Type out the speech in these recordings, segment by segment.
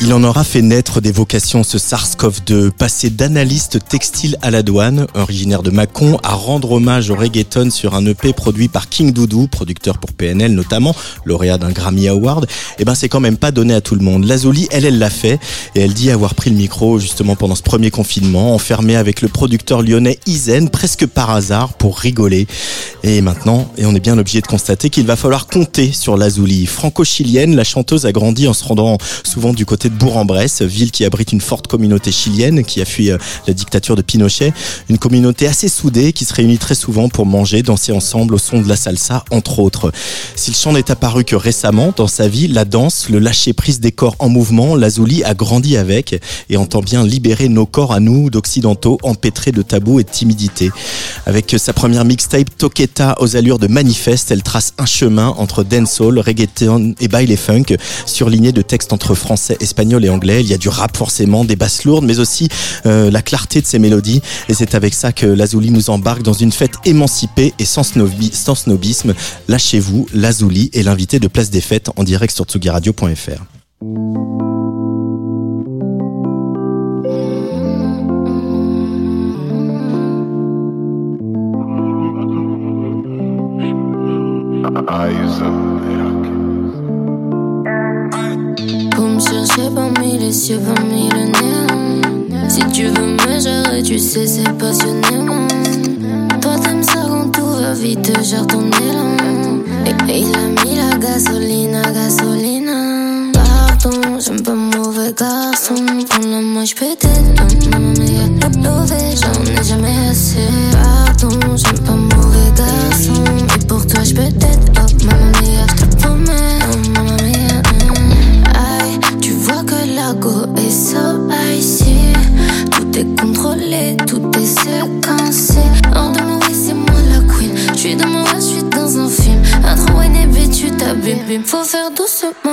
Il en aura fait naître des vocations ce SARS-CoV-2, passé d'analyste textile à la douane, originaire de Mâcon, à rendre hommage au reggaeton sur un EP produit par King Doudou, producteur pour PNL notamment, lauréat d'un Grammy Award. Et ben c'est quand même pas donné à tout le monde. Lazuli, elle, elle l'a fait et elle dit avoir pris le micro justement pendant ce premier confinement, enfermée avec le producteur lyonnais Izen, presque par hasard pour rigoler. Et maintenant, et on est bien obligé de constater qu'il va falloir compter sur Lazuli. Franco-chilienne, la chanteuse a grandi en se rendant souvent du côté de Bourg-en-Bresse, ville qui abrite une forte communauté chilienne qui a fui euh, la dictature de Pinochet. Une communauté assez soudée qui se réunit très souvent pour manger, danser ensemble au son de la salsa, entre autres. Si le chant n'est apparu que récemment dans sa vie, la danse, le lâcher-prise des corps en mouvement, Lazuli a grandi avec et entend bien libérer nos corps à nous, d'occidentaux, empêtrés de tabous et de timidité. Avec sa première mixtape Toqueta aux allures de manifeste, elle trace un chemin entre dancehall, reggaeton et baile funk, surligné de textes entre français, et anglais. Il y a du rap forcément, des basses lourdes, mais aussi euh, la clarté de ses mélodies. Et c'est avec ça que Lazuli nous embarque dans une fête émancipée et sans, snobi sans snobisme. Lâchez-vous, Lazuli est l'invité de Place des Fêtes en direct sur tsugiradio.fr. les cieux, parmi le néant. Si tu veux me gérer, tu sais, c'est passionnément. Toi, t'aimes ça quand tout va vite, gère ton élan. Et il a mis la gasoline, gasolina. Pardon, j'aime pas mauvais garçon. Prends la moche peut-être. Maman, mais lové, j'en ai jamais assez. T'abîmes. Faut faire doucement.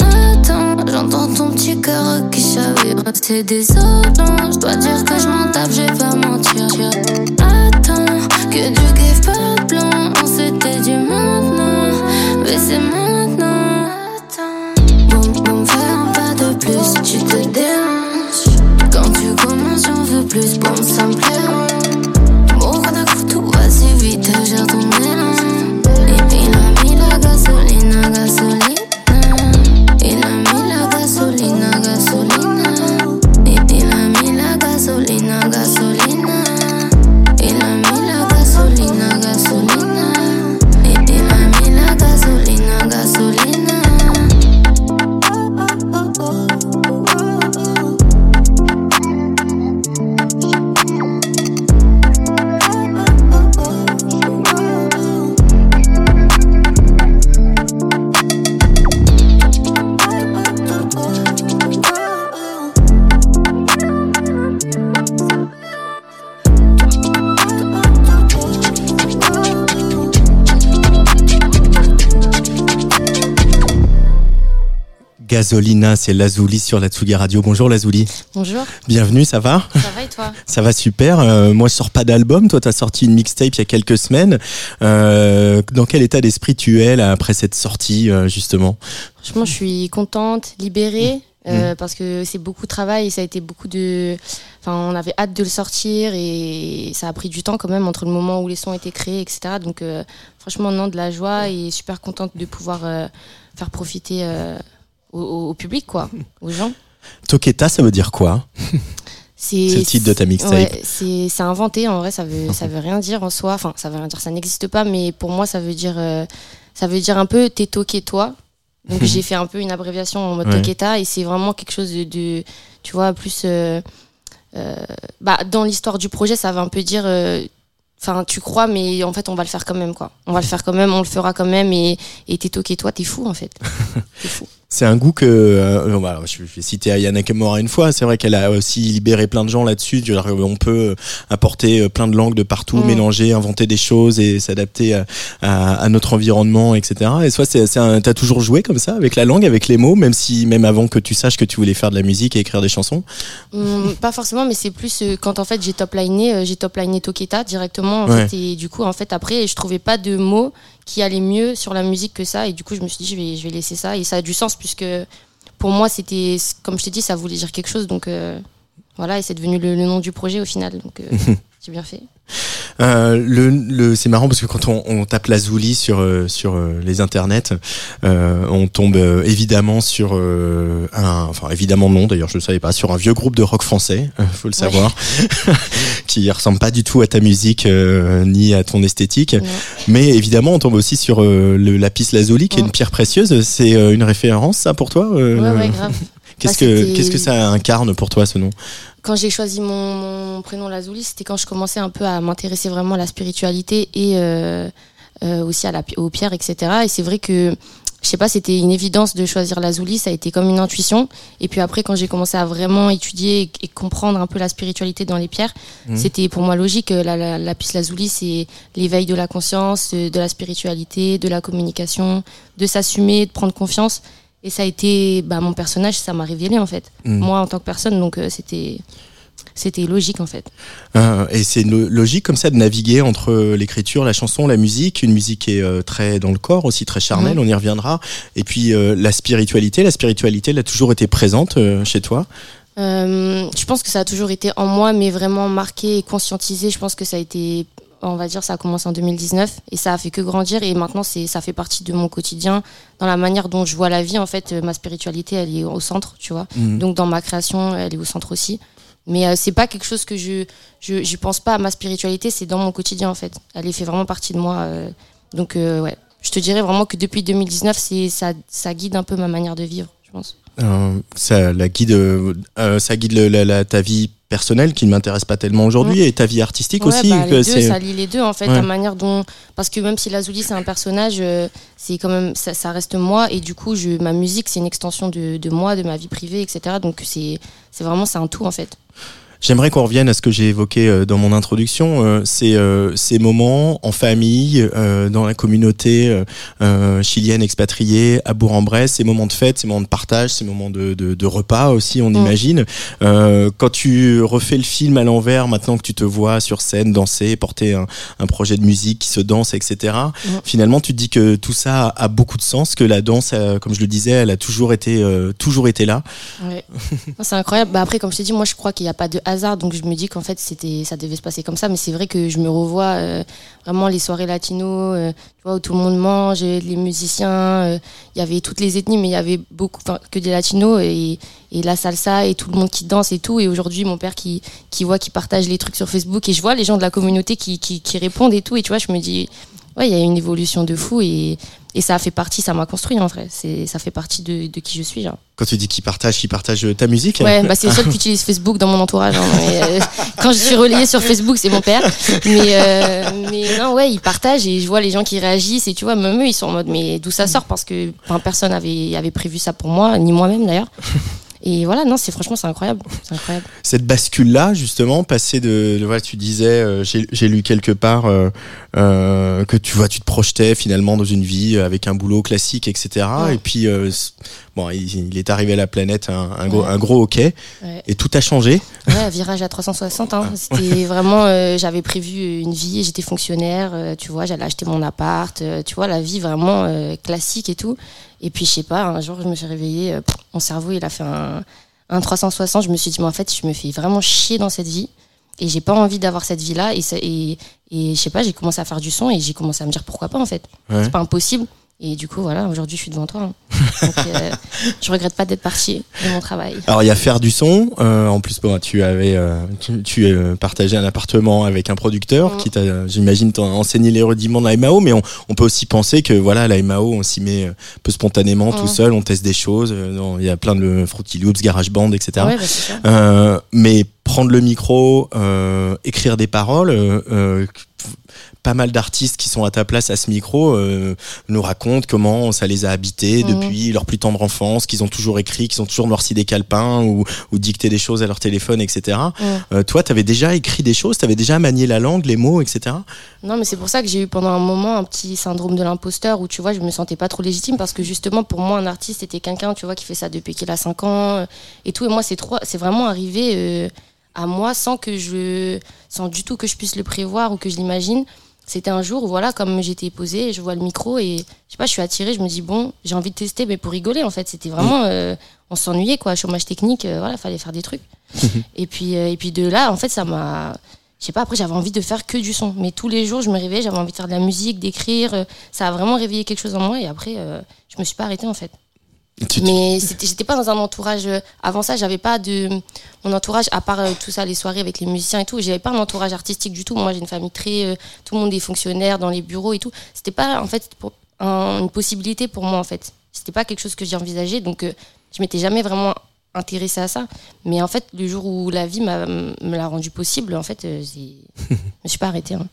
Attends, j'entends ton petit cœur qui chavire. C'est désolant, je dois dire que je m'en tape, je vais pas mentir. Attends, que Dieu give pas de plan. On s'était dit maintenant, mais c'est maintenant. Gasolina, c'est Lazuli sur la Tsugi Radio. Bonjour Lazuli. Bonjour. Bienvenue, ça va Ça va et toi Ça va super. Euh, moi, je sors pas d'album. Toi, t'as sorti une mixtape il y a quelques semaines. Euh, dans quel état d'esprit tu es là après cette sortie, euh, justement Franchement, je suis contente, libérée. Euh, parce que c'est beaucoup de travail et ça a été beaucoup de. Enfin, on avait hâte de le sortir et ça a pris du temps quand même entre le moment où les sons étaient créés, etc. Donc, franchement, non, de la joie et super contente de pouvoir faire profiter euh, au, au public, quoi, aux gens. Toketa, ça veut dire quoi? C'est C'est le titre de ta mixtape. Ouais, c'est inventé en vrai, ça veut ça veut rien dire en soi. Enfin, ça veut rien dire, ça n'existe pas, mais pour moi, ça veut dire euh, ça veut dire un peu t'es toqué toi. Donc j'ai fait un peu une abréviation en mode Ouais. Toketa et c'est vraiment quelque chose de, de- tu vois plus euh, euh, bah dans l'histoire du projet, ça va un peu dire euh, Enfin, tu crois, mais en fait, on va le faire quand même, quoi. On va le faire quand même, on le fera quand même, et et t'es toqué, toi, t'es fou, en fait. T'es fou. C'est un goût que, euh, voilà, je vais citer Ayana Nakamura une fois. C'est vrai qu'elle a aussi libéré plein de gens là-dessus. On peut apporter plein de langues de partout, Mm. mélanger, inventer des choses et s'adapter à, à- à notre environnement, etc. Et soit c'est, t'as toujours joué comme ça avec la langue, avec les mots, même si, même avant que tu saches que tu voulais faire de la musique et écrire des chansons. Hum, pas forcément, mais c'est plus euh, quand en fait j'ai top liné, euh, j'ai top liné Toketa directement. En Ouais. fait, et du coup, en fait, après, je trouvais pas de mots qui allaient mieux sur la musique que ça. Et du coup, je me suis dit, je vais, laisser ça. Et ça a du sens puisque pour moi, c'était, comme je t'ai dit, ça voulait dire quelque chose. Donc euh, voilà, et c'est devenu le, nom du projet au final. Euh, j'ai bien fait. Euh, le, le, c'est marrant parce que quand on, on tape Lazuli sur euh, sur euh, les internets, euh, on tombe euh, évidemment sur euh, un, enfin évidemment non d'ailleurs je ne savais pas, sur un vieux groupe de rock français, faut le savoir, qui ressemble pas du tout à ta musique euh, ni à ton esthétique. Mais évidemment on tombe aussi sur euh, le lapis lazuli qui est Ouais. une pierre précieuse. C'est euh, une référence ça pour toi Ouais, ouais. Qu'est-ce Bah, que qu'est-ce que ça incarne pour toi ce nom? Quand j'ai choisi mon, mon prénom Lazuli, c'était quand je commençais un peu à m'intéresser vraiment à la spiritualité et euh, euh, aussi à la, aux pierres, etc. Et c'est vrai que, je sais pas, c'était une évidence de choisir Lazuli, ça a été comme une intuition. Et puis après, quand j'ai commencé à vraiment étudier et, et comprendre un peu la spiritualité dans les pierres, Mhm. c'était pour moi logique. La, la, la piste Lazuli, c'est l'éveil de la conscience, euh, de la spiritualité, de la communication, de s'assumer, de prendre confiance. Et ça a été, bah, mon personnage, ça m'a révélé en fait Mhm. moi en tant que personne donc euh, c'était c'était logique en fait Euh, et c'est lo- logique comme ça de naviguer entre euh, l'écriture, la chanson, la musique, une musique qui est euh, très dans le corps aussi, très charnelle, on y reviendra. Et puis la spiritualité, la spiritualité, elle a toujours été présente chez toi? Je pense que ça a toujours été en moi mais vraiment marqué et conscientisé je pense que ça a été on va dire ça a commencé en 2019 et ça a fait que grandir et maintenant c'est ça fait partie de mon quotidien. Dans la manière dont je vois la vie en fait euh, ma spiritualité elle est au centre tu vois. Mhm. donc dans ma création elle est au centre aussi. Mais euh, c'est pas quelque chose que je je j'y pense pas à ma spiritualité c'est dans mon quotidien en fait. Elle est fait vraiment partie de moi euh, donc euh, ouais. Je te dirais vraiment que depuis 2019 c'est ça ça guide un peu ma manière de vivre je pense. Euh, ça la guide, ça guide le- la, la- ta vie personnelle qui ne m'intéresse pas tellement aujourd'hui et ta vie artistique Ouais, aussi. bah, que deux, ça lie les deux en fait, Ouais. la manière dont parce que même si Lazuli c'est un personnage, euh, c'est quand même ça, ça reste moi et du coup je ma musique c'est une extension de, de moi, de ma vie privée, etc. Donc c'est c'est vraiment c'est un tout en fait. J'aimerais qu'on revienne à ce que j'ai évoqué euh, dans mon introduction, euh, c'est euh, ces moments en famille, euh, dans la communauté chilienne expatriée, à Bourg-en-Bresse, ces moments de fête, ces moments de partage, ces moments de, de, de repas aussi, on Mm. imagine. Euh, quand tu refais le film à l'envers, maintenant que tu te vois sur scène danser, porter un, un projet de musique qui se danse, etc., Mm. finalement tu te dis que tout ça a, a beaucoup de sens, que la danse, euh, comme je le disais, elle a toujours été, euh, toujours été là. Ouais. C'est incroyable. Bah après comme je t'ai dit, moi je crois qu'il n'y a pas de donc je me dis qu'en fait c'était ça devait se passer comme ça. Mais c'est vrai que je me revois euh, vraiment les soirées latino, euh, tu vois où tout le monde mange, les musiciens, euh, il y avait toutes les ethnies, mais il y avait beaucoup que des latinos et, la salsa et tout le monde qui danse et tout. Et aujourd'hui mon père qui voit, qui partage les trucs sur Facebook et je vois les gens de la communauté qui qui, qui répondent et tout. Et tu vois, je me dis ouais il y a une évolution de fou et et ça a fait partie, ça m'a construit en vrai. C'est ça fait partie de, de qui je suis. Genre. Quand tu dis qu'ils partagent, qu'ils partagent ta musique. Ouais, bah c'est le seul qui utilise Facebook dans mon entourage. hein. Mais, euh, quand je suis relayée sur Facebook, c'est mon père. Mais, euh, mais non, ouais, il partage et je vois les gens qui réagissent et tu vois, même eux, ils sont en mode, mais d'où ça sort? Parce que enfin, personne avait, avait prévu ça pour moi, ni moi-même d'ailleurs. Et voilà, non, c'est franchement, c'est incroyable. C'est incroyable. cette bascule là justement passer de, de- voilà tu disais euh, j'ai j'ai lu quelque part euh, euh, que tu vois tu te projetais finalement dans une vie avec un boulot classique etc Ouais. et puis euh, bon il, est arrivé à la planète un, gros, un gros hockey et tout a changé. Ouais, virage à 360. Hein. C'était vraiment, euh, j'avais prévu une vie, j'étais fonctionnaire, tu vois, j'allais acheter mon appart, tu vois, la vie vraiment classique et tout. Et puis je sais pas, un jour je me suis réveillée, mon cerveau il a fait un, un 360. Je me suis dit, mais en fait, je me fais vraiment chier dans cette vie et j'ai pas envie d'avoir cette vie là et, et, et je sais pas j'ai commencé à faire du son et j'ai commencé à me dire pourquoi pas en fait. C'est pas impossible et du coup, voilà, aujourd'hui, je suis devant toi. Hein. Donc, euh, je regrette pas d'être parti de mon travail. Alors, il y a faire du son. Euh, en plus, bon, tu avais, euh, tu, tu euh, partagé un appartement avec un producteur mm. qui t'a, j'imagine, t'a enseigné les rudiments de la MAO. Mais on, on, peut aussi penser que, voilà, la MAO, on s'y met un peu spontanément, tout mm. seul. On teste des choses. Il y a plein de Fruity Loops, GarageBand, etc. Ouais, bah, mais prendre le micro, écrire des paroles pas mal d'artistes qui sont à ta place à ce micro euh, nous racontent comment ça les a habités mhm. depuis leur plus tendre enfance, qu'ils ont toujours écrit, qu'ils ont toujours noirci des calepins ou, ou dicté des choses à leur téléphone, etc. Euh, toi, tu avais déjà écrit des choses, tu avais déjà manié la langue, les mots, etc. Non, mais c'est pour ça que j'ai eu pendant un moment un petit syndrome de l'imposteur où tu vois, je me sentais pas trop légitime parce que justement, pour moi, un artiste, c'était quelqu'un, tu vois, qui fait ça depuis qu'il a 5 ans euh, et tout. Et moi, c'est trop, c'est vraiment arrivé à moi sans que je, sans du tout que je puisse le prévoir ou que je l'imagine. C'était un jour où, voilà, comme j'étais posée, je vois le micro et je sais pas, je suis attirée, je me dis, bon, j'ai envie de tester, mais pour rigoler, en fait. C'était vraiment, euh, on s'ennuyait, quoi, chômage technique, euh, voilà, fallait faire des trucs. et, puis, euh, et puis de là, en fait, ça m'a. Je sais pas, après, j'avais envie de faire que du son. Mais tous les jours, je me réveillais, j'avais envie de faire de la musique, d'écrire. ça a vraiment réveillé quelque chose en moi et après, je me suis pas arrêtée, en fait. Mais j'étais pas dans un entourage. Euh, avant ça, j'avais pas de. Mon entourage, à part euh, tout ça, les soirées avec les musiciens et tout, j'avais pas un entourage artistique du tout. Moi, j'ai une famille très. Euh, tout le monde est fonctionnaire dans les bureaux et tout. C'était pas, en fait, pour, une possibilité pour moi, en fait. C'était pas quelque chose que j'ai envisagé. Donc, je m'étais jamais vraiment intéressée à ça. Mais en fait, le jour où la vie me l'a rendu possible, en fait, je me suis pas arrêtée. Hein.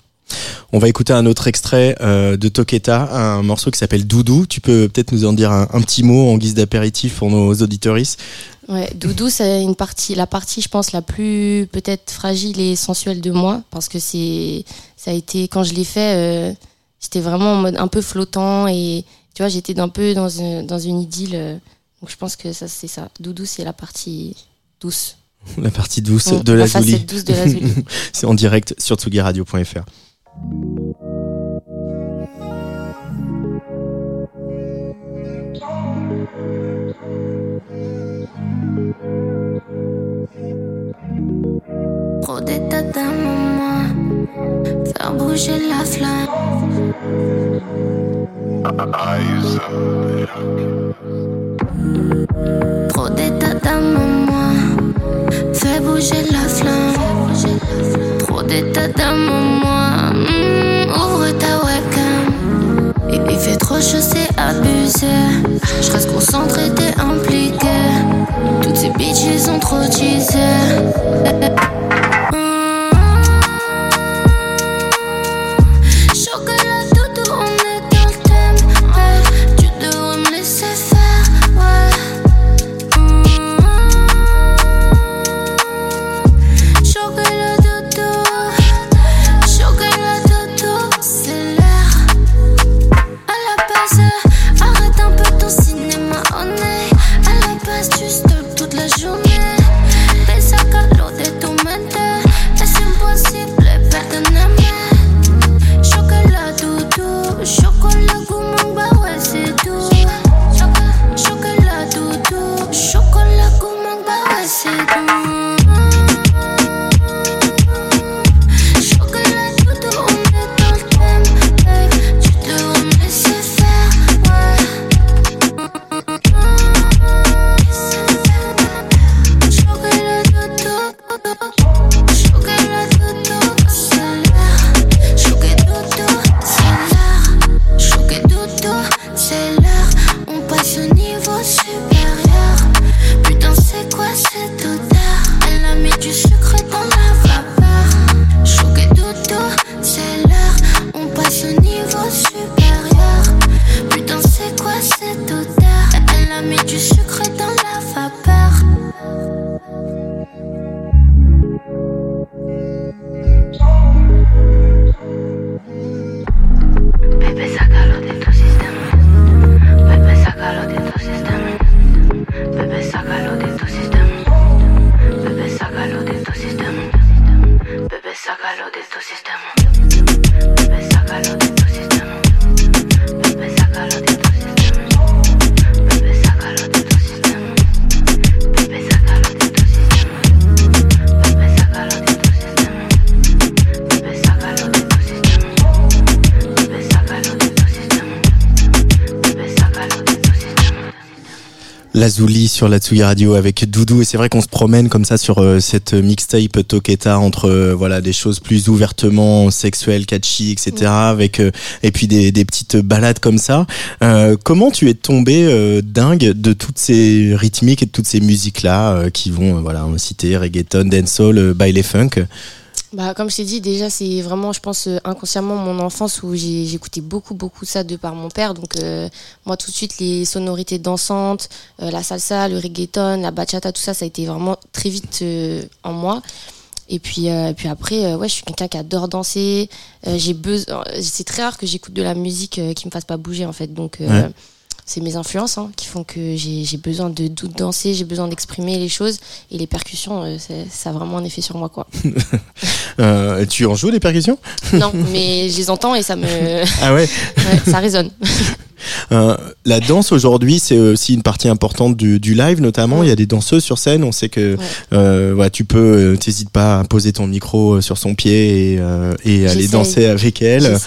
On va écouter un autre extrait euh, de Toketa, un morceau qui s'appelle Doudou. Tu peux peut-être nous en dire un, petit mot en guise d'apéritif pour nos auditoristes Ouais, Doudou, c'est une partie, la partie, je pense, la plus peut-être fragile et sensuelle de moi, parce que c'est, ça a été quand je l'ai fait, euh, j'étais vraiment en mode un peu flottant et tu vois, j'étais un peu dans une, dans une idylle. Euh, donc je pense que ça, c'est ça. Doudou, c'est la partie douce. La partie douce de la, la douce de la c'est en direct sur tsugiradio.fr. Trop d'état d'un moment, faire bouger la flamme. Trop d'état d'un moment, bouger la flamme. Trop d'état d'un moment, Il fait trop chaud, c'est abusé. Je reste concentré, t'es impliqué. Toutes ces bitches ont trop teasé. Lazuli sur la Tsugi Radio avec Doudou et c'est vrai qu'on se promène comme ça sur euh, cette mixtape Toketa entre euh, voilà des choses plus ouvertement sexuelles, catchy, etc. avec euh, et puis des, des petites balades comme ça. comment tu es tombé dingue de toutes ces rythmiques et de toutes ces musiques là qui vont voilà citer reggaeton, dancehall, baile funk? Bah, comme je t'ai dit, déjà, c'est vraiment, je pense, euh, inconsciemment mon enfance où j'écoutais beaucoup, beaucoup ça de par mon père. Donc, euh, moi, tout de suite, les sonorités dansantes, euh, la salsa, le reggaeton, la bachata, tout ça, ça a été vraiment très vite en moi. Et puis, puis après, ouais, je suis quelqu'un qui adore danser. j'ai besoin, c'est très rare que j'écoute de la musique qui me fasse pas bouger, en fait. Donc, c'est mes influences hein, qui font que j'ai besoin de, danser, j'ai besoin d'exprimer les choses et les percussions, euh, ça a vraiment un effet sur moi quoi. euh, tu en joues des percussions? Non, mais je les entends et ça me. Ah ouais, ouais Ça résonne. Euh, la danse aujourd'hui, c'est aussi une partie importante du, du live, notamment. Il y a des danseuses sur scène. On sait que euh, ouais, tu peux, euh, t'hésites pas à poser ton micro euh, sur son pied et, euh, et aller danser avec elle.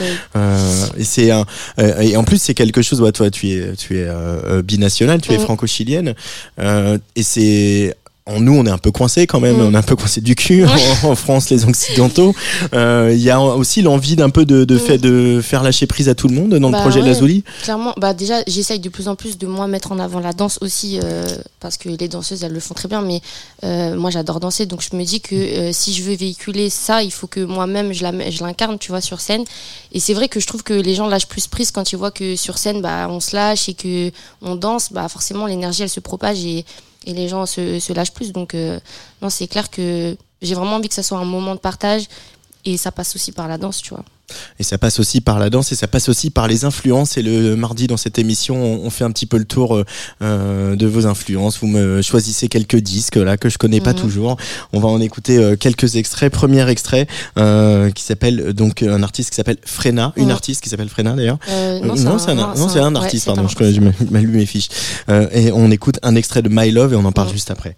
et c'est un, et en plus c'est quelque chose. Ouais, toi, tu es, tu es binational, tu es franco-chilienne, et c'est nous, on est un peu coincé quand même, mm. on est un peu coincé du cul en, France, les Occidentaux. Euh, il y a aussi l'envie d'un peu de, de, mm. fait, de faire lâcher prise à tout le monde dans le bah projet de Lazuli. Clairement, bah déjà, j'essaye de plus en plus de moi mettre en avant la danse aussi, euh, parce que les danseuses, elles le font très bien, mais euh, moi, j'adore danser, donc je me dis que si je veux véhiculer ça, il faut que moi-même, je l'incarne, tu vois, sur scène. Et c'est vrai que je trouve que les gens lâchent plus prise quand ils voient que sur scène, bah, on se lâche et que on danse, bah, forcément, l'énergie, elle se propage et et les gens se, lâchent plus. Donc, euh, non, c'est clair que j'ai vraiment envie que ça soit un moment de partage et ça passe aussi par la danse, tu vois. Et ça passe aussi par la danse et ça passe aussi par les influences. Et le mardi dans cette émission, on fait un petit peu le tour euh, euh, de vos influences. Vous me choisissez quelques disques là que je connais pas mhm. toujours. On va en écouter euh, quelques extraits. Premier extrait qui s'appelle donc un artiste qui s'appelle Frena, une artiste qui s'appelle Frena d'ailleurs. non, c'est un, artiste. pardon, je connais, mal lu mes fiches. et on écoute un extrait de My Love et on en parle juste après.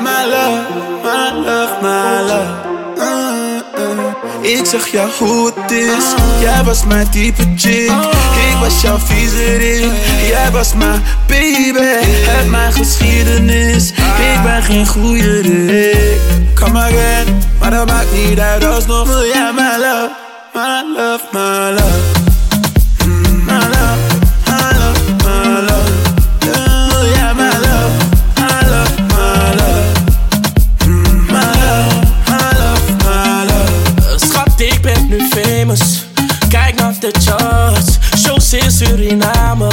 My love, my love, my love. Eh, eh. Ik zeg ja hoe het is. Jij was mijn type chick. Ik was jouw viezerik. Jij was mijn baby. Heb mijn geschiedenis. Ik ben geen goede Rick. maar in, maar dat maakt niet uit alsnog. Wil jij my love, my love, my love. De charts. Shows in Suriname,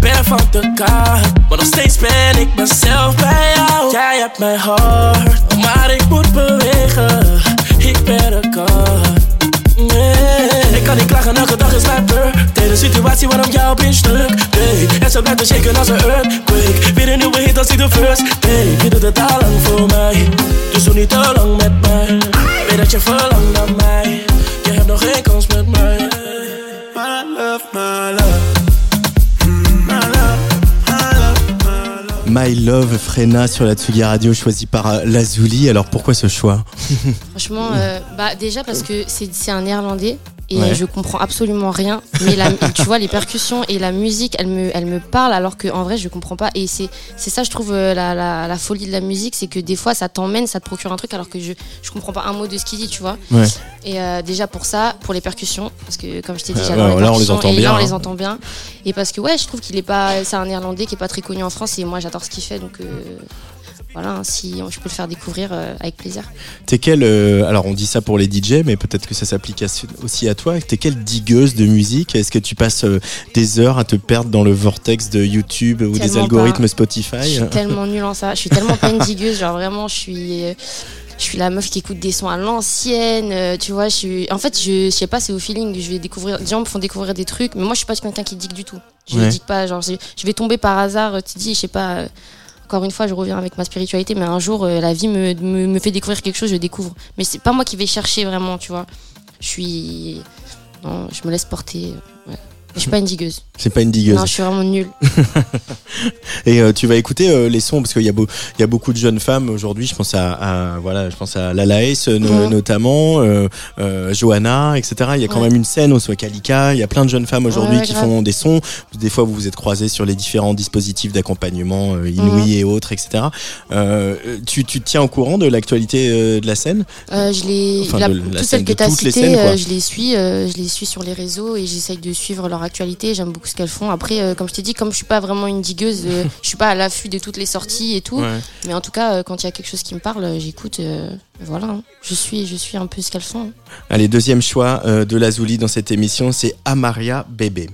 ben van de kaart. Maar nog steeds ben ik mezelf bij jou. Jij hebt mijn hart, maar ik moet bewegen. Ik ben een kaart. Nee. Ik kan niet klagen, elke dag is mijn beurt. De situatie waarom jou op stuk. Nee, en zo blijft shaken als een earthquake. Weer een nieuwe hit als ik de first. Je doet het al lang voor mij, dus doe niet te lang met mij. Weet dat je verlangt naar mij, nog geen kans met mij. My Love, Frena sur la Tsugi Radio, choisi par euh, Lazuli. Alors pourquoi ce choix? Franchement, euh, bah, déjà parce que c'est un néerlandais et je comprends absolument rien. Mais tu vois, les percussions et la musique, elle me, elle me parle alors qu'en vrai, je comprends pas. Et c'est ça, je trouve, euh, la, la, la, folie de la musique, c'est que des fois, ça t'emmène, ça te procure un truc alors que je, je comprends pas un mot de ce qu'il dit, tu vois. Ouais. Et euh, déjà pour ça, pour les percussions, parce que comme je t'ai dit, euh, j'adore les là, on les et bien. Là, on hein. les entend bien. Et parce que, ouais, je trouve qu'il est pas, c'est un néerlandais qui est pas très connu en France et moi, j'adore ce qu'il fait, donc. Euh, voilà, si je peux le faire découvrir euh, avec plaisir. T'es quelle, euh, alors on dit ça pour les DJ, mais peut-être que ça s'applique aussi à toi. T'es quelle digueuse de musique? Est-ce que tu passes euh, des heures à te perdre dans le vortex de YouTube ou des algorithmes Spotify? Je suis tellement nulle en ça. Je suis tellement pas une digueuse. Genre vraiment, je suis je suis la meuf qui écoute des sons à l'ancienne, tu vois, je suis en fait, je, sais pas, c'est au feeling, je vais découvrir des gens me font découvrir des trucs, mais moi je suis pas quelqu'un qui digue du tout. Je ne dis pas genre je vais tomber par hasard, tu dis, je sais pas encore une fois, je reviens avec ma spiritualité, mais un jour, euh, la vie me, me, fait découvrir quelque chose, je découvre. Mais c'est pas moi qui vais chercher vraiment, tu vois. Je suis. Non, je me laisse porter. Je suis pas une digueuse. C'est pas une digueuse. Non, je suis vraiment nulle. Et euh, tu vas écouter euh, les sons parce qu'il y a y beaucoup de jeunes femmes aujourd'hui. Je pense à, à, voilà, je pense à Lala Ace no- Mhm. notamment, euh, euh, Johanna, etc. Il y a quand Ouais. même une scène au Kalika. Il y a plein de jeunes femmes aujourd'hui Ouais, qui grave. font des sons. Des fois, vous vous êtes croisés sur les différents dispositifs d'accompagnement Inouï Mhm. et autres, etc. Tu, tu te tiens au courant de l'actualité de la scène? Je les, Enfin, la- la toutes celles que tu as citées, je les suis, je les suis sur les réseaux et j'essaye de suivre leur actualité. J'aime beaucoup ce qu'elles font. Après, euh, comme je t'ai dit, comme je suis pas vraiment une digueuse, euh, je suis pas à l'affût de toutes les sorties et tout. Ouais. Mais en tout cas, euh, quand il y a quelque chose qui me parle, euh, j'écoute. euh, voilà, hein. je suis, je suis un peu ce qu'elles font. Allez, deuxième choix euh, de Lazuli dans cette émission, c'est Amaria Bébé.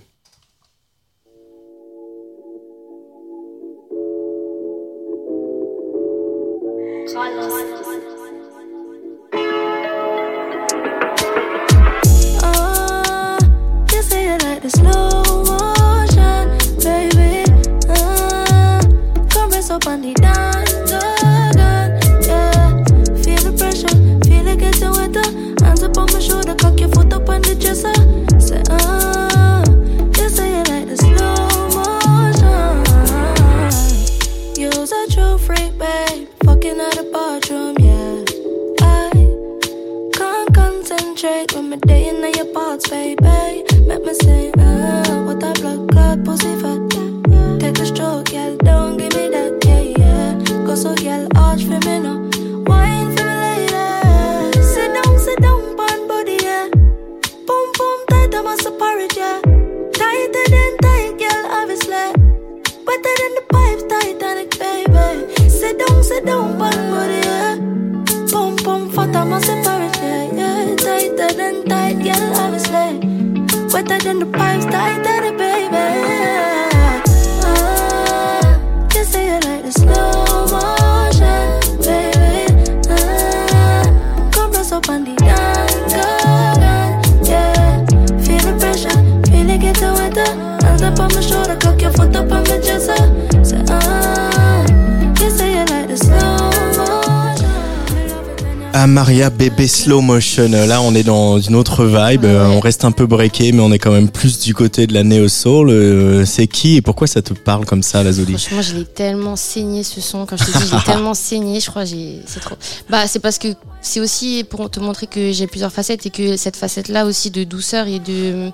Amaria Bébé Slow Motion. Là, on est dans une autre vibe. Euh, On reste un peu breaké, mais on est quand même plus du côté de la néo soul. Euh, C'est qui et pourquoi ça te parle comme ça, Lazuli Franchement, je l'ai tellement saigné ce son. Quand je te dis, je l'ai tellement saigné, je crois, j'ai, c'est trop. Bah, c'est parce que c'est aussi pour te montrer que j'ai plusieurs facettes et que cette facette-là aussi de douceur et de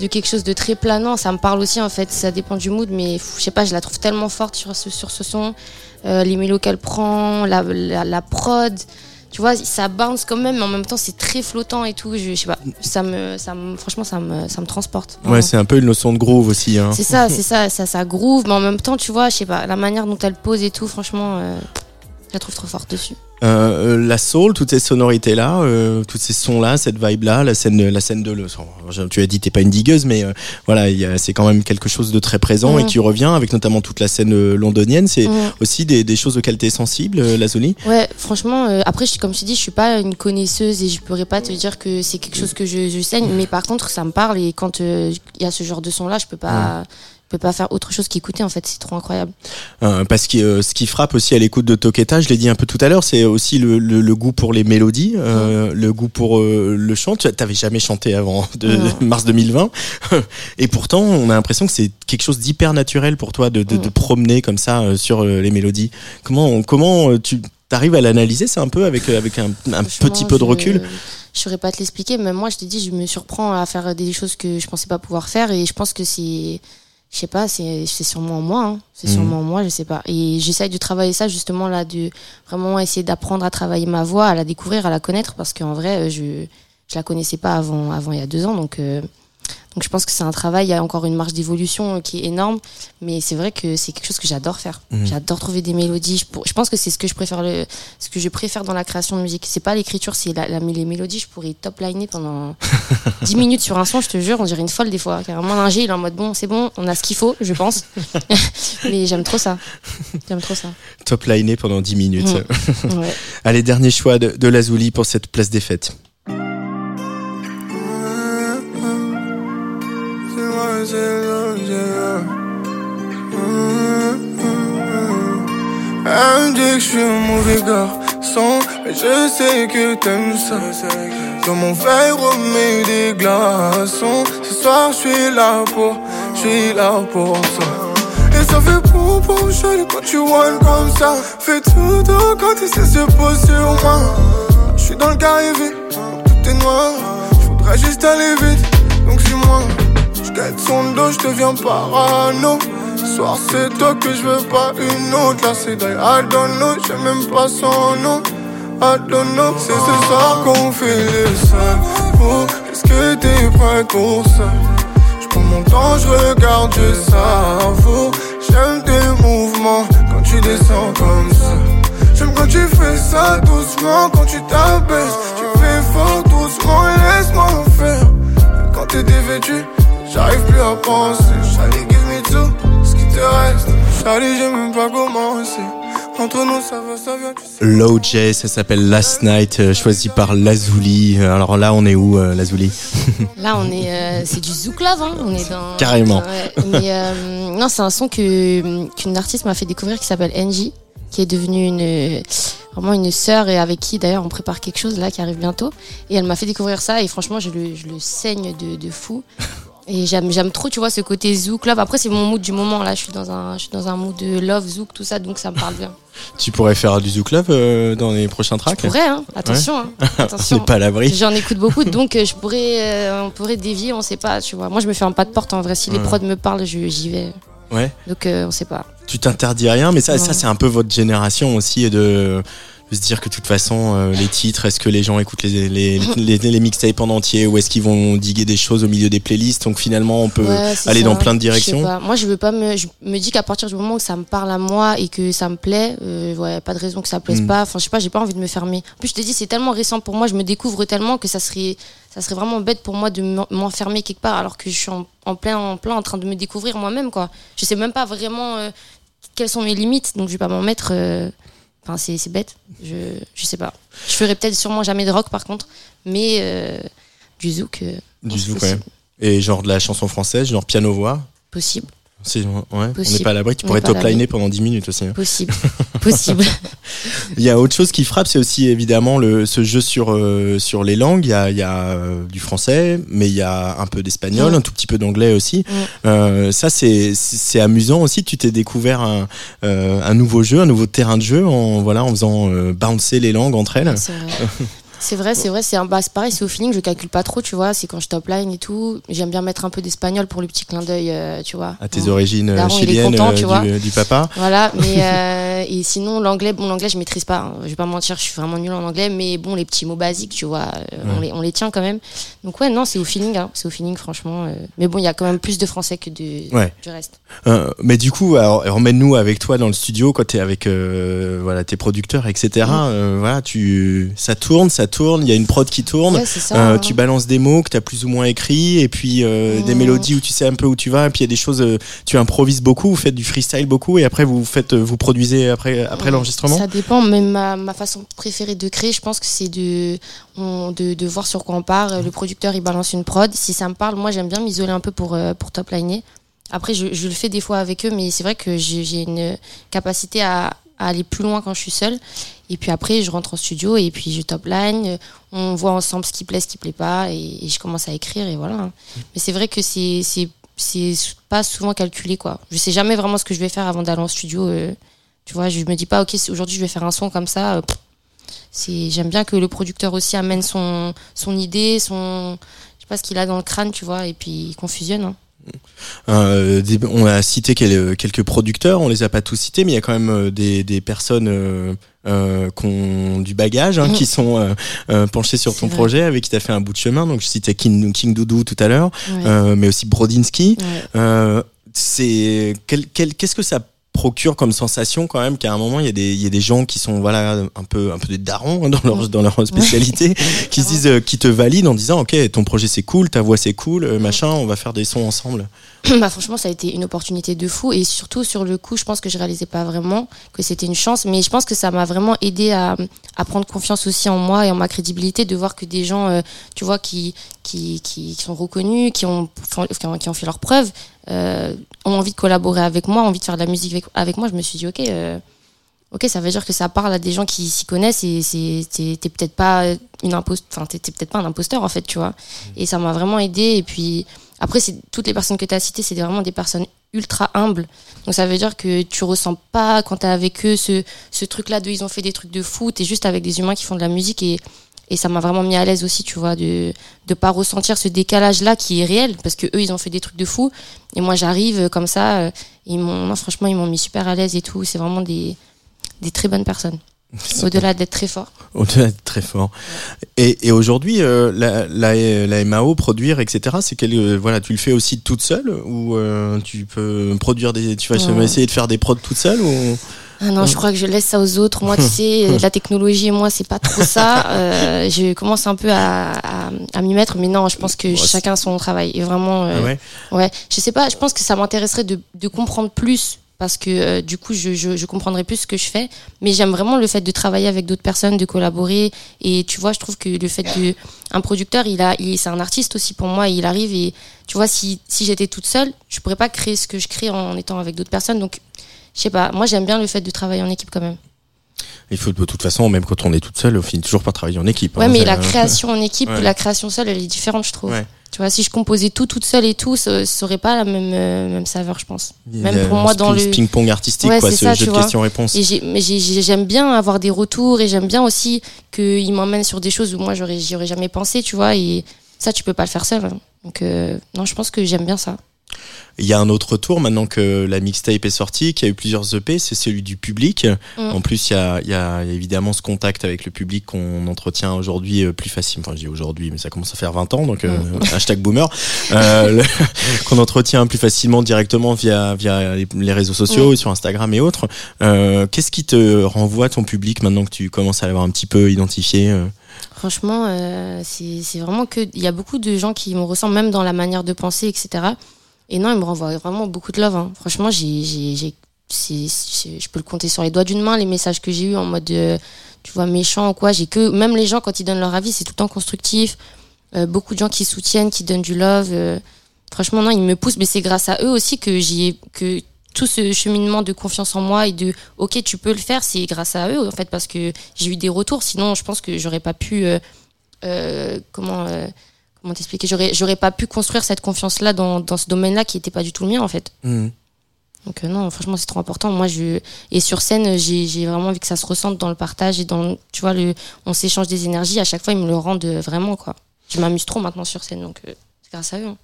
de quelque chose de très planant, ça me parle aussi en fait. Ça dépend du mood, mais je sais pas, je la trouve tellement forte sur ce sur ce son. Euh, les mélos qu'elle prend, la, la, la prod. Tu vois, ça bounce quand même, mais en même temps, c'est très flottant et tout. Je, je sais pas, ça me, ça me, franchement, ça me, ça me transporte. Ouais, c'est un peu une notion de groove aussi. Hein. C'est ça, c'est ça, ça, ça groove, mais en même temps, tu vois, je sais pas, la manière dont elle pose et tout, franchement, euh, je la trouve trop forte dessus. Euh, euh, la soul, toutes ces sonorités là, euh, tous ces sons là, cette vibe là, la scène, la scène de le. Tu as dit t'es pas une digueuse, mais euh, voilà, c'est quand même quelque chose de très présent et Mhm. qui revient avec notamment toute la scène euh, londonienne. C'est Mhm. aussi des, des choses auxquelles t'es sensible, euh, Lazuli? Ouais, franchement, euh, après, je- comme je te dis, je suis pas une connaisseuse et je pourrais pas te dire que c'est quelque chose que je, je saigne, mais par contre, ça me parle et quand il y a ce genre de son là, je peux pas. Peux pas faire autre chose qu'écouter en fait, c'est trop incroyable. Euh, parce que euh, ce qui frappe aussi à l'écoute de Toketa, je l'ai dit un peu tout à l'heure, c'est aussi le, le, le goût pour les mélodies, euh, le goût pour le chant. Tu t'avais jamais chanté avant de mars 2020, et pourtant on a l'impression que c'est quelque chose d'hyper naturel pour toi de, de, de promener comme ça sur les mélodies. Comment comment tu t'arrives à l'analyser ça un peu avec avec un, petit peu de recul? Je saurais pas te l'expliquer, mais moi je te dis, je me surprends à faire des choses que je pensais pas pouvoir faire et je pense que c'est, je sais pas, c'est c'est sûrement moi, hein. c'est Mhm. sûrement moi, je sais pas. Et j'essaye de travailler ça justement là, de vraiment essayer d'apprendre à travailler ma voix, à la découvrir, à la connaître, parce qu'en vrai, euh, je je la connaissais pas avant avant il y a deux ans, donc. euh, donc je pense que c'est un travail, il y a encore une marge d'évolution euh, qui est énorme, mais c'est vrai que c'est quelque chose que j'adore faire. Mhm. J'adore trouver des mélodies. Je, pour- je pense que c'est ce que je préfère le, ce que je préfère dans la création de musique. C'est pas l'écriture, c'est la, la- les mélodies. Je pourrais top liner pendant 10 minutes sur un son, je te jure, on dirait une folle des fois. Carrément, l'ingé, il est en mode bon, c'est bon, on a ce qu'il faut, je pense. mais j'aime trop ça. J'aime trop ça. Top liné pendant 10 minutes. Mm. Ouais. Allez, dernier choix de, de Lazuli pour cette place des fêtes. Elle dit que je suis mauvais. Mais je sais que t'aimes ça. Dans mon verre, remets des glaçons. Ce soir, je suis là pour, je suis là pour ça. Et ça fait pour pour chérie quand tu whines comme ça. Fais tout quand tu sais se poser sur moi. Je suis dans le carré vite, tout est noir. Je voudrais juste aller vite, donc suis moi. Je guette son dos, je deviens parano. Soir c'est toi que je veux pas une autre. Là c'est die, I don't j'ai même pas son nom. I c'est ce soir qu'on fait les seuls. Oh, est-ce que t'es prêt pour ça? Je prends mon temps, je regarde, je savoure. J'aime tes mouvements quand tu descends comme ça. J'aime quand tu fais ça doucement, quand tu t'abaisses. Tu fais fort doucement laisse-moi faire. Quand t'es dévêtu, j'arrive plus à penser. Charlie, give me tout, ce qui te reste. Charlie, j'ai même pas commencé. Entre nous, ça va, ça vient, tu sais. Low J, ça s'appelle Last Night, euh, choisi par Lazuli. Alors là, on est où, euh, Lazuli Là, on est, euh, c'est du zouk love, hein. On est dans. Carrément. Mais euh, non, c'est un son que qu'une artiste m'a fait découvrir qui s'appelle Angie, qui est devenue une vraiment une sœur et avec qui d'ailleurs on prépare quelque chose là qui arrive bientôt. Et elle m'a fait découvrir ça et franchement, je le, je le saigne de, de fou. Et j'aime j'aime trop, tu vois, ce côté zouk love. Après, c'est mon mood du moment là. Je suis dans un je suis dans un mood de love zouk tout ça, donc ça me parle bien. Tu pourrais faire du Zouk Love euh, dans les prochains tracks Je pourrais, hein. Attention, hein. On attention. n'est pas à l'abri. J'en écoute beaucoup, donc euh, je pourrais, euh, on pourrait dévier, on sait pas, tu vois. Moi, je me fais un pas de porte en vrai. Si les Ouais. prods me parlent, je- j'y vais. Ouais. Donc, euh, on sait pas. Tu t'interdis rien, mais ça, ça c'est un peu votre génération aussi de se dire que de toute façon, euh, les titres, est-ce que les gens écoutent les, les, les, les mixtapes en entier ou est-ce qu'ils vont diguer des choses au milieu des playlists? Donc finalement, on peut Ouais, aller ça. dans plein de Je sais directions. pas. Moi, je veux pas me, je me dis qu'à partir du moment où ça me parle à moi et que ça me plaît, euh, ouais, pas de raison que ça plaise Mm. pas. Enfin, je sais pas, j'ai pas envie de me fermer. En plus, je te dis, c'est tellement récent pour moi, je me découvre tellement que ça serait, ça serait vraiment bête pour moi de m'en- m'enfermer quelque part alors que je suis en, en plein, en plein en train de me découvrir moi-même, quoi. Je sais même pas vraiment euh, quelles sont mes limites, donc je vais pas m'en mettre. Enfin, c'est c'est bête. Je, je sais pas. Je ferai peut-être sûrement jamais de rock, par contre, mais euh, du zouk. euh, Du zouk, ouais. Et genre de la chanson française, genre piano-voix. Possible. Ouais, on n'est pas à l'abri. Tu pourrais n'est pas à top l'abri. liner pendant 10 minutes aussi. hein. Possible. Possible. Il y a autre chose qui frappe, c'est aussi évidemment le, ce jeu sur, euh, sur les langues. Il y a, il y a euh, du français, mais il y a un peu d'espagnol, Ouais. un tout petit peu d'anglais aussi. Ouais. Euh, ça, c'est amusant aussi. Tu t'es découvert un, un nouveau jeu, un nouveau terrain de jeu en, voilà, en faisant bouncer les langues entre elles. C'est vrai. C'est vrai, c'est un bah, pareil, c'est au feeling, je calcule pas trop, tu vois, c'est quand je top line et tout. J'aime bien mettre un peu d'espagnol pour le petit clin d'œil, euh, tu vois. À tes Ouais. origines euh, chiliennes content, euh, tu vois. du, du papa. Voilà, mais euh, et sinon l'anglais, bon l'anglais je maîtrise pas, hein. je vais pas mentir, je suis vraiment nulle en anglais, mais bon les petits mots basiques, tu vois, euh, on, les, on les tient quand même. Donc ouais, non, c'est au feeling, hein, c'est au feeling franchement. euh. mais bon, il y a quand même plus de français que de, Ouais. du reste. Euh, mais du coup, alors, emmène-nous avec toi dans le studio quand t'es avec euh, voilà tes producteurs, etc. Euh, voilà, tu ça tourne, ça tourne. Il y a une prod qui tourne. Ouais, c'est ça. Euh, tu balances des mots que tu as plus ou moins écrits et puis euh, des mélodies où tu sais un peu où tu vas et puis il y a des choses euh, tu improvises beaucoup vous faites du freestyle beaucoup et après vous faites vous produisez après après l'enregistrement Ça dépend, mais ma, ma façon préférée de créer, je pense que c'est de, on- de, de voir sur quoi on part. Le producteur, il balance une prod. Si ça me parle, moi, j'aime bien m'isoler un peu pour, pour top liner. Après, je, je le fais des fois avec eux, mais c'est vrai que j'ai une capacité à, à aller plus loin quand je suis seule. Et puis après, je rentre en studio et puis je top line. On voit ensemble ce qui plaît, ce qui plaît pas, et, je commence à écrire et voilà. Mais c'est vrai que c'est pas souvent calculé quoi. Je sais jamais vraiment ce que je vais faire avant d'aller en studio. euh, tu vois, je me dis pas, ok, aujourd'hui je vais faire un son comme ça. euh, j'aime bien que le producteur aussi amène son, son idée, son, je sais pas ce qu'il a dans le crâne, tu vois, et puis qu'on fusionne. hein. Euh, des- on a cité quel- quelques producteurs on les a pas tous cités mais il y a quand même euh, des, des personnes euh, euh, qui ont du bagage hein, qui sont euh, euh, penchées sur ton vrai. projet avec qui tu as fait un bout de chemin donc je citais King, King Doudou tout à l'heure Ouais. euh, mais aussi Brodinski Ouais. Euh, c'est qu'est-ce que ça procure comme sensation quand même qu'à un moment il y a des il y a des gens qui sont voilà un peu un peu des darons hein, dans leur dans leur spécialité qui se disent euh, qui te valident en disant ok ton projet c'est cool ta voix c'est cool euh, machin on va faire des sons ensemble bah franchement ça a été une opportunité de fou et surtout sur le coup je pense que je réalisais pas vraiment que c'était une chance mais je pense que ça m'a vraiment aidé à, à prendre confiance aussi en moi et en ma crédibilité de voir que des gens euh, tu vois qui qui, qui qui sont reconnus qui ont qui ont, qui ont fait leurs preuves euh, ont envie de collaborer avec moi ont envie de faire de la musique avec, avec moi je me suis dit ok euh, ok, ça veut dire que ça parle à des gens qui s'y connaissent et c'est t'es peut-être pas une impost, enfin t'es t'es peut-être pas un imposteur en fait, tu vois. Et ça m'a vraiment aidé. Et puis après, c'est toutes les personnes que tu as citées, c'est vraiment des personnes ultra humbles. Donc ça veut dire que tu ressens pas quand t'es avec eux ce ce truc-là de ils ont fait des trucs de fou. T'es juste avec des humains qui font de la musique et et ça m'a vraiment mis à l'aise aussi, tu vois, de de pas ressentir ce décalage-là qui est réel parce que eux ils ont fait des trucs de fou et moi j'arrive euh, comme ça. euh, Ils m'ont, franchement, ils m'ont mis super à l'aise et tout. C'est vraiment des des très bonnes personnes. Au-delà d'être très fort. Au-delà d'être très fort. Et, et aujourd'hui, euh, la, la, la MAO, produire, etc., c'est quel, euh, voilà, tu le fais aussi toute seule ou euh, tu peux produire des, tu vas Ouais. essayer de faire des prods toute seule ou? Ah non, je crois que je laisse ça aux autres. Moi, tu sais, la technologie moi, c'est pas trop ça. Euh, je commence un peu à, à, à m'y mettre, mais non, je pense que Ouais, chacun son travail. Et vraiment, euh, Ah ouais? ouais. Je sais pas, je pense que ça m'intéresserait de, de comprendre plus parce que euh, du coup, je, je, je comprendrai plus ce que je fais. Mais j'aime vraiment le fait de travailler avec d'autres personnes, de collaborer. Et tu vois, je trouve que le fait de. Un producteur, il a, il, c'est un artiste aussi pour moi. Il arrive et tu vois, si, si j'étais toute seule, je pourrais pas créer ce que je crée en étant avec d'autres personnes. Donc, je sais pas, moi j'aime bien le fait de travailler en équipe quand même. Il faut de toute façon, même quand on est toute seule, on finit toujours par travailler en équipe. Ouais, hein, mais c'est- la création en équipe, Ouais. la création seule, elle est différente, je trouve. Ouais. Tu vois, si je composais tout toute seule et tout, ça, ça aurait pas la même, euh, même saveur, je pense. Même pour moi, dans le. ping-pong artistique, Ouais, quoi, ce ça, jeu de questions-réponses. J'aime bien avoir des retours et j'aime bien aussi qu'ils m'emmènent sur des choses où moi j'aurais, j'y aurais jamais pensé, tu vois. Et ça, tu peux pas le faire seul. hein. Donc, euh, non, je pense que j'aime bien ça. Il y a un autre tour maintenant que la mixtape est sortie, qui a eu plusieurs EP, c'est celui du public. Mm. En plus, il y a, il y a évidemment ce contact avec le public qu'on entretient aujourd'hui euh, plus facilement. Enfin, je dis aujourd'hui, mais ça commence à faire 20 ans, donc euh, hashtag boomer. Euh, qu'on entretient plus facilement directement via, via les- réseaux sociaux, sur Instagram et autres. Euh, Qu'est-ce qui te renvoie ton public maintenant que tu commences à l'avoir un petit peu identifié Franchement, c'est c'est vraiment que. Il y a beaucoup de gens qui me ressemblent, même dans la manière de penser, etc. Et non, ils me renvoient vraiment beaucoup de love. hein. Franchement, j'ai, je peux le compter sur les doigts d'une main, les messages que j'ai eu en mode, euh, tu vois, méchant ou quoi. J'ai que. Même les gens, quand ils donnent leur avis, c'est tout le temps constructif. Euh, beaucoup de gens qui soutiennent, qui donnent du love. euh, franchement, non, ils me poussent. Mais c'est grâce à eux aussi que j'ai. que tout ce cheminement de confiance en moi et de ok tu peux le faire c'est grâce à eux en fait parce que j'ai eu des retours sinon je pense que j'aurais pas pu comment comment t'expliquer j'aurais j'aurais pas pu construire cette confiance là dans, dans ce domaine là qui était pas du tout le mien en fait Mhm. donc euh, non franchement c'est trop important moi je et sur scène j'ai j'ai vraiment envie que ça se ressente dans le partage et dans tu vois le on s'échange des énergies à chaque fois ils me le rendent euh, vraiment quoi je m'amuse trop maintenant sur scène donc euh, c'est grâce à eux hein.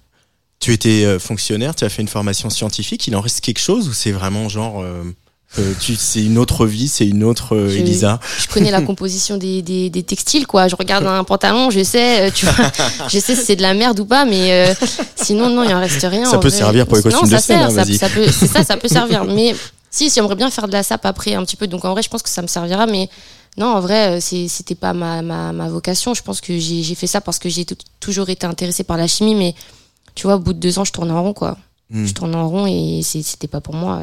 Tu étais fonctionnaire, tu as fait une formation scientifique. Il en reste quelque chose ou c'est vraiment genre, euh, euh, c'est une autre vie, c'est une autre euh, Je- Elisa. je connais la composition des, des, des textiles quoi. Je regarde un pantalon je sais euh, tu vois. Je sais si c'est de la merde ou pas mais euh, sinon non il en reste rien Ça peut vrai. servir pour les Non, costumes ça de scène, sert, hein, ça, ça peut c'est ça ça peut servir. Mais si j'aimerais bien faire de la sape après un petit peu. Donc en vrai je pense que ça me servira mais non en vrai c'était pas ma, ma, ma vocation. Je pense que j'ai fait ça parce que j'ai toujours été intéressée par la chimie mais tu vois au bout de deux ans je tourne en rond quoi. Hmm. je tourne en rond et c'était pas pour moi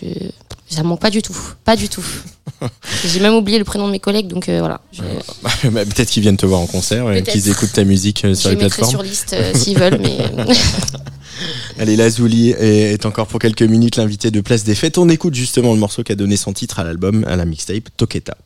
je, ça me manque pas du tout pas du tout j'ai même oublié le prénom de mes collègues donc euh, voilà je, Bah, Peut-être qu'ils viennent te voir en concert, Peut-être. qu'ils écoutent ta musique euh, je sur les plateformes. sur liste euh, s'ils veulent mais Allez, Lazuli est, est encore pour quelques minutes l'invité de Place des Fêtes. On écoute justement le morceau qui a donné son titre à l'album, à la mixtape, Toketa.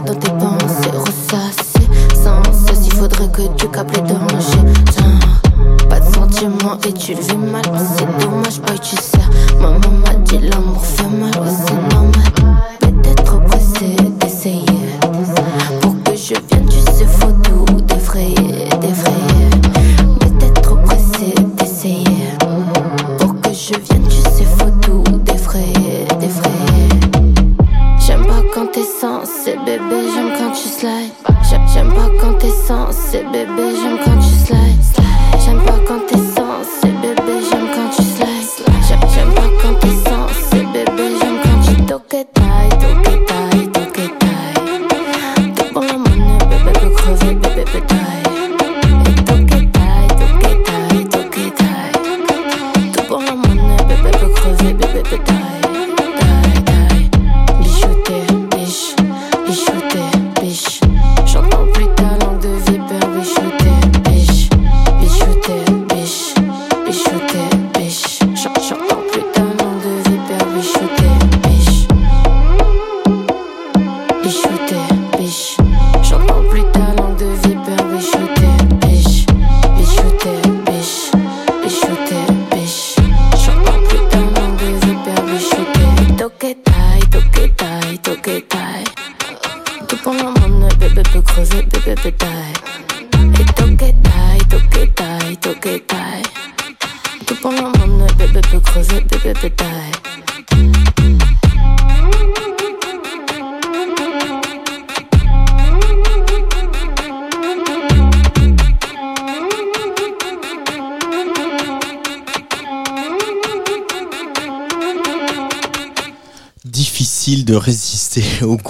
Doute se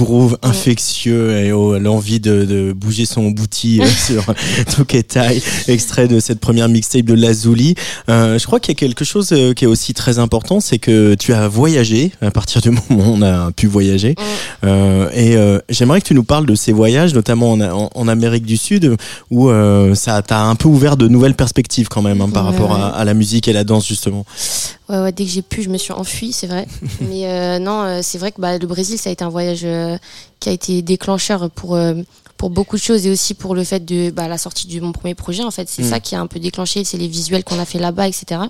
groove infectieux et l'envie de, de bouger son bouti euh, sur Toketai, extrait de cette première mixtape de Lazuli. Euh, je crois qu'il y a quelque chose euh, qui est aussi très important, c'est que tu as voyagé à partir du moment où on a pu voyager. Euh, et euh, j'aimerais que tu nous parles de ces voyages, notamment en, en- en Amérique du Sud, où ça t'a un peu ouvert de nouvelles perspectives quand même hein, par Ouais, rapport à, la musique et la danse justement. Ouais, ouais, dès que j'ai pu, je me suis enfuie, c'est vrai. Mais euh, non, euh, c'est vrai que bah, le Brésil, ça a été un voyage euh, qui a été déclencheur pour, euh, pour beaucoup de choses et aussi pour le fait de bah, la sortie de mon premier projet. En fait, c'est Mm. ça qui a un peu déclenché, c'est les visuels qu'on a fait là-bas, etc.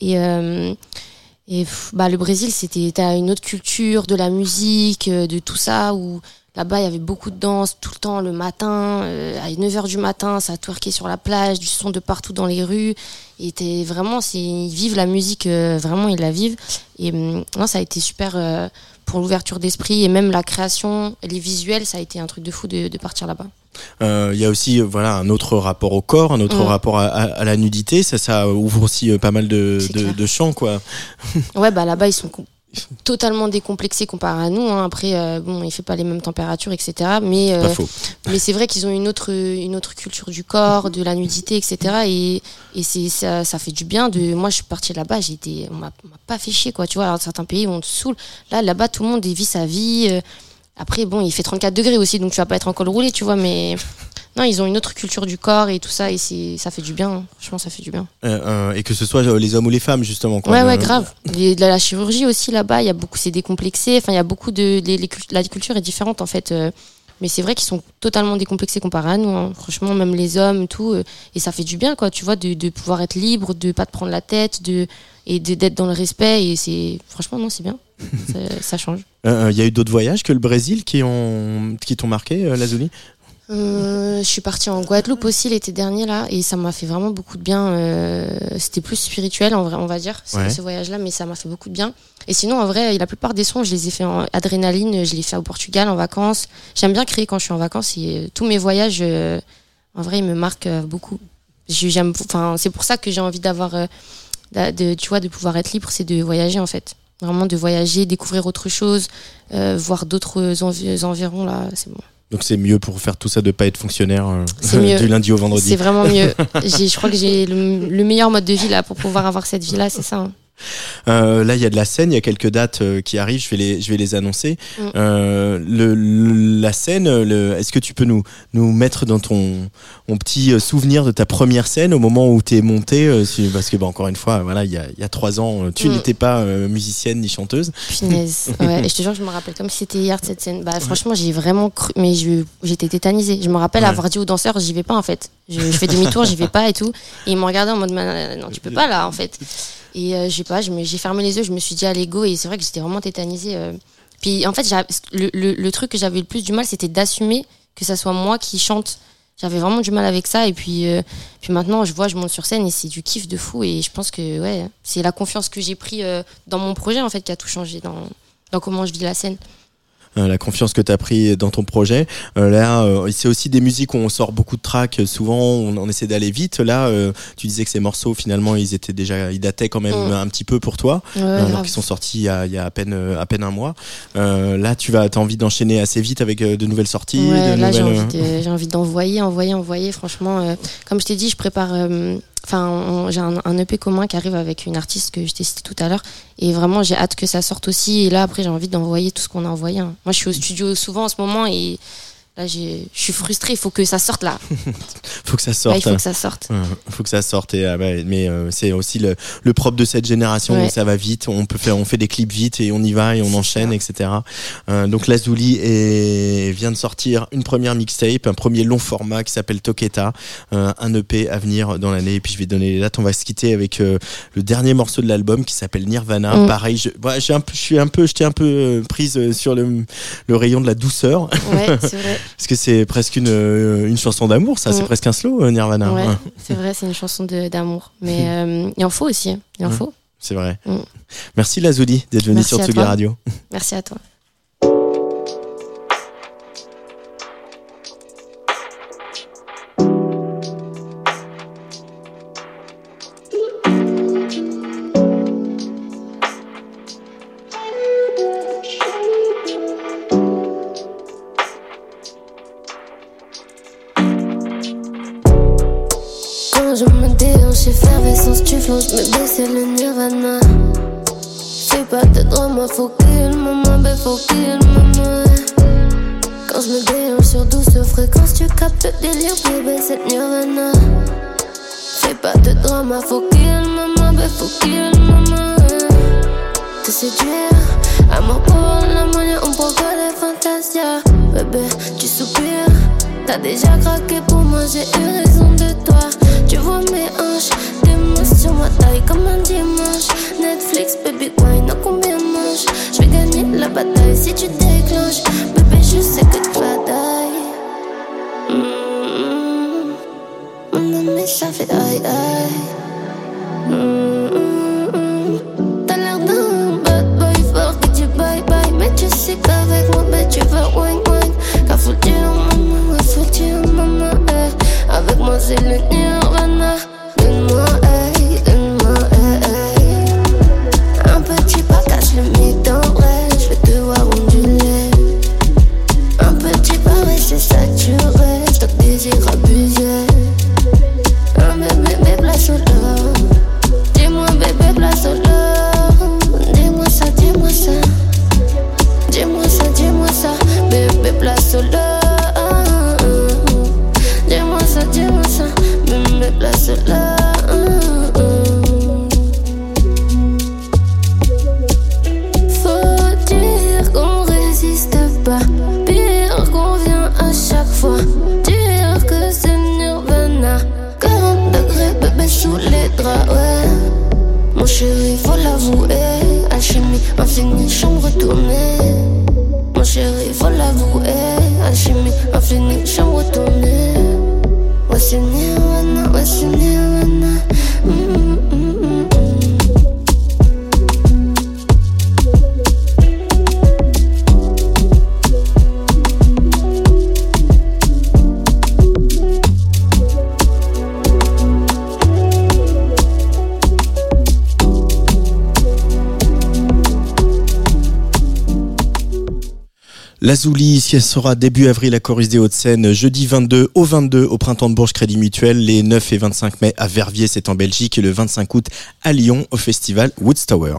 Et, euh, et pff, bah, le Brésil, c'était t'as une autre culture de la musique, euh, de tout ça, où là-bas, il y avait beaucoup de danse tout le temps, le matin, euh, à 9h du matin, ça twerkait sur la plage, du son de partout dans les rues. Et t'es vraiment, ils vivent la musique, euh, vraiment, ils la vivent. Et hum, non, ça a été super euh, pour l'ouverture d'esprit et même la création, les visuels, ça a été un truc de fou de, de partir là-bas. Euh, Il y a aussi euh, voilà un autre rapport au corps, un autre Mm. rapport à, à- à la nudité. Ça, ça ouvre aussi euh, pas mal de, de, de champs, quoi. Ouais, bah là-bas, ils sont totalement décomplexés comparé à nous. hein. Après, euh, bon, il fait pas les mêmes températures, etc. Mais, euh, mais c'est vrai qu'ils ont une autre, une autre culture du corps, de la nudité, etc. Et, et c'est, ça, ça fait du bien. De, moi, je suis partie là-bas, j'étais, on m'a on m'a pas fait chier, quoi. Tu vois, alors, certains pays où on te saoule. Là, là-bas, tout le monde vit sa vie. euh. Après, bon, il fait 34 degrés aussi, donc tu vas pas être en col roulé, tu vois. Mais non, ils ont une autre culture du corps et tout ça. Et c'est, ça fait du bien. hein. Franchement, ça fait du bien. Euh, euh, et que ce soit euh, les hommes ou les femmes, justement. Quoi. Ouais, Euh, ouais, grave. Les- de la chirurgie aussi là-bas, il y a beaucoup, c'est décomplexé. Enfin, il y a beaucoup de, les- les cult- la culture est différente en fait. euh, mais c'est vrai qu'ils sont totalement décomplexés comparé à nous. hein. Franchement, même les hommes, tout. euh, et ça fait du bien, quoi. Tu vois, de, de pouvoir être libre, de pas te prendre la tête, de et d'être dans le respect. Et c'est, franchement, non, c'est bien. ça, ça change. Euh, Il y a eu d'autres voyages que le Brésil qui ont qui t'ont marqué, euh, Lazuli Euh, je suis partie en Guadeloupe aussi l'été dernier là et ça m'a fait vraiment beaucoup de bien. euh, C'était plus spirituel en vrai, on va dire, ce, Ouais. ce voyage-là, mais ça m'a fait beaucoup de bien. Et sinon, en vrai, la plupart des sons, je les ai fait en adrénaline, je les ai fait au Portugal en vacances. J'aime bien créer quand je suis en vacances et euh, tous mes voyages, euh, en vrai, ils me marquent euh, beaucoup. J'aime, enfin, c'est pour ça que j'ai envie d'avoir, euh, d'a- de, tu vois, de pouvoir être libre, c'est de voyager en fait. Vraiment de voyager, découvrir autre chose, euh, voir d'autres envi- environs là, c'est bon. Donc c'est mieux pour faire tout ça de pas être fonctionnaire euh, du lundi au vendredi. C'est vraiment mieux. Je crois que j'ai le, le meilleur mode de vie là pour pouvoir avoir cette vie là, c'est ça. hein. Euh, là, il y a de la scène, il y a quelques dates euh, qui arrivent, je vais les, je vais les annoncer. Mm. Euh, le, le- la scène, est-ce que tu peux nous, nous mettre dans ton, ton petit souvenir de ta première scène au moment où tu es montée si- Parce que, bah, encore une fois, voilà, il y a, il y a trois ans, tu Mm. n'étais pas musicienne ni chanteuse. Punaise. Ouais, et je te jure, je me rappelle comme si c'était hier cette scène. Bah, franchement, j'ai vraiment cru, mais je- j'étais tétanisée. Je me rappelle Ouais. avoir dit aux danseurs, j'y vais pas en fait. Je, je fais demi-tour, j'y vais pas et tout. Et ils m'ont regardé en mode, non, tu peux pas là en fait. Et euh, je sais pas, j'ai fermé les yeux, je me suis dit, allez go. Et c'est vrai que j'étais vraiment tétanisée. euh. Puis en fait, le, le truc que j'avais le plus du mal, c'était d'assumer que ça soit moi qui chante. J'avais vraiment du mal avec ça. Et puis, euh, puis maintenant, je vois, je monte sur scène et c'est du kiff de fou. Et je pense que ouais, c'est la confiance que j'ai pris euh, dans mon projet en fait qui a tout changé dans, dans comment je vis la scène. Euh, la confiance que tu as pris dans ton projet. Euh, là, euh, c'est aussi des musiques où on sort beaucoup de tracks. Souvent, on, on essaie d'aller vite. Là, euh, tu disais que ces morceaux, finalement, ils étaient déjà, ils dataient quand même Mm. un petit peu pour toi, Ouais, alors qu'ils sont sortis il y a, il y a à peine, à peine un mois. Euh, là, tu vas, as envie d'enchaîner assez vite avec de nouvelles sorties, Ouais, de là, j'ai nouvelles. envie, de- j'ai envie d'envoyer, envoyer, envoyer. Franchement, euh, comme je t'ai dit, je prépare. Enfin, j'ai un, un EP commun qui arrive avec une artiste que je t'ai citée tout à l'heure. Et vraiment, j'ai hâte que ça sorte aussi. Et là, après, j'ai envie d'envoyer tout ce qu'on a envoyé. hein. Moi, je suis au studio souvent en ce moment et là, j'ai- je suis frustrée. Il faut que ça sorte là. Faut que ça sorte. il faut que ça sorte. Ouais, faut que ça sorte et, ah ouais, mais euh, c'est aussi le, le propre de cette génération ça va vite on peut faire on fait des clips vite et on y va et on enchaîne ça. etc Euh, donc Lazuli est, vient de sortir une première mixtape un premier long format qui s'appelle Toketa euh, un EP à venir dans l'année et puis je vais donner les dates on va se quitter avec euh, le dernier morceau de l'album qui s'appelle Nirvana Mm. pareil je, un peu, je suis un peu j'étais un peu euh, prise euh, sur le, le rayon de la douceur Ouais, c'est vrai. Parce que c'est presque une, euh, une chanson d'amour ça c'est Mm. presque un slow euh, Nirvana Ouais, c'est vrai, c'est une chanson d'amour. Mais euh, il en faut aussi. Il en faut. C'est vrai. Mm. Merci Lazuli d'être venu sur Tsugi. Radio. Merci à toi. Déjà craqué pour moi, j'ai eu Elle sera début avril à Chorus des Hauts-de-Seine, jeudi 22 au 22 au printemps de Bourges Crédit Mutuel, les 9 et 25 mai à Verviers, c'est en Belgique, et le 25 août à Lyon au festival Woodstower.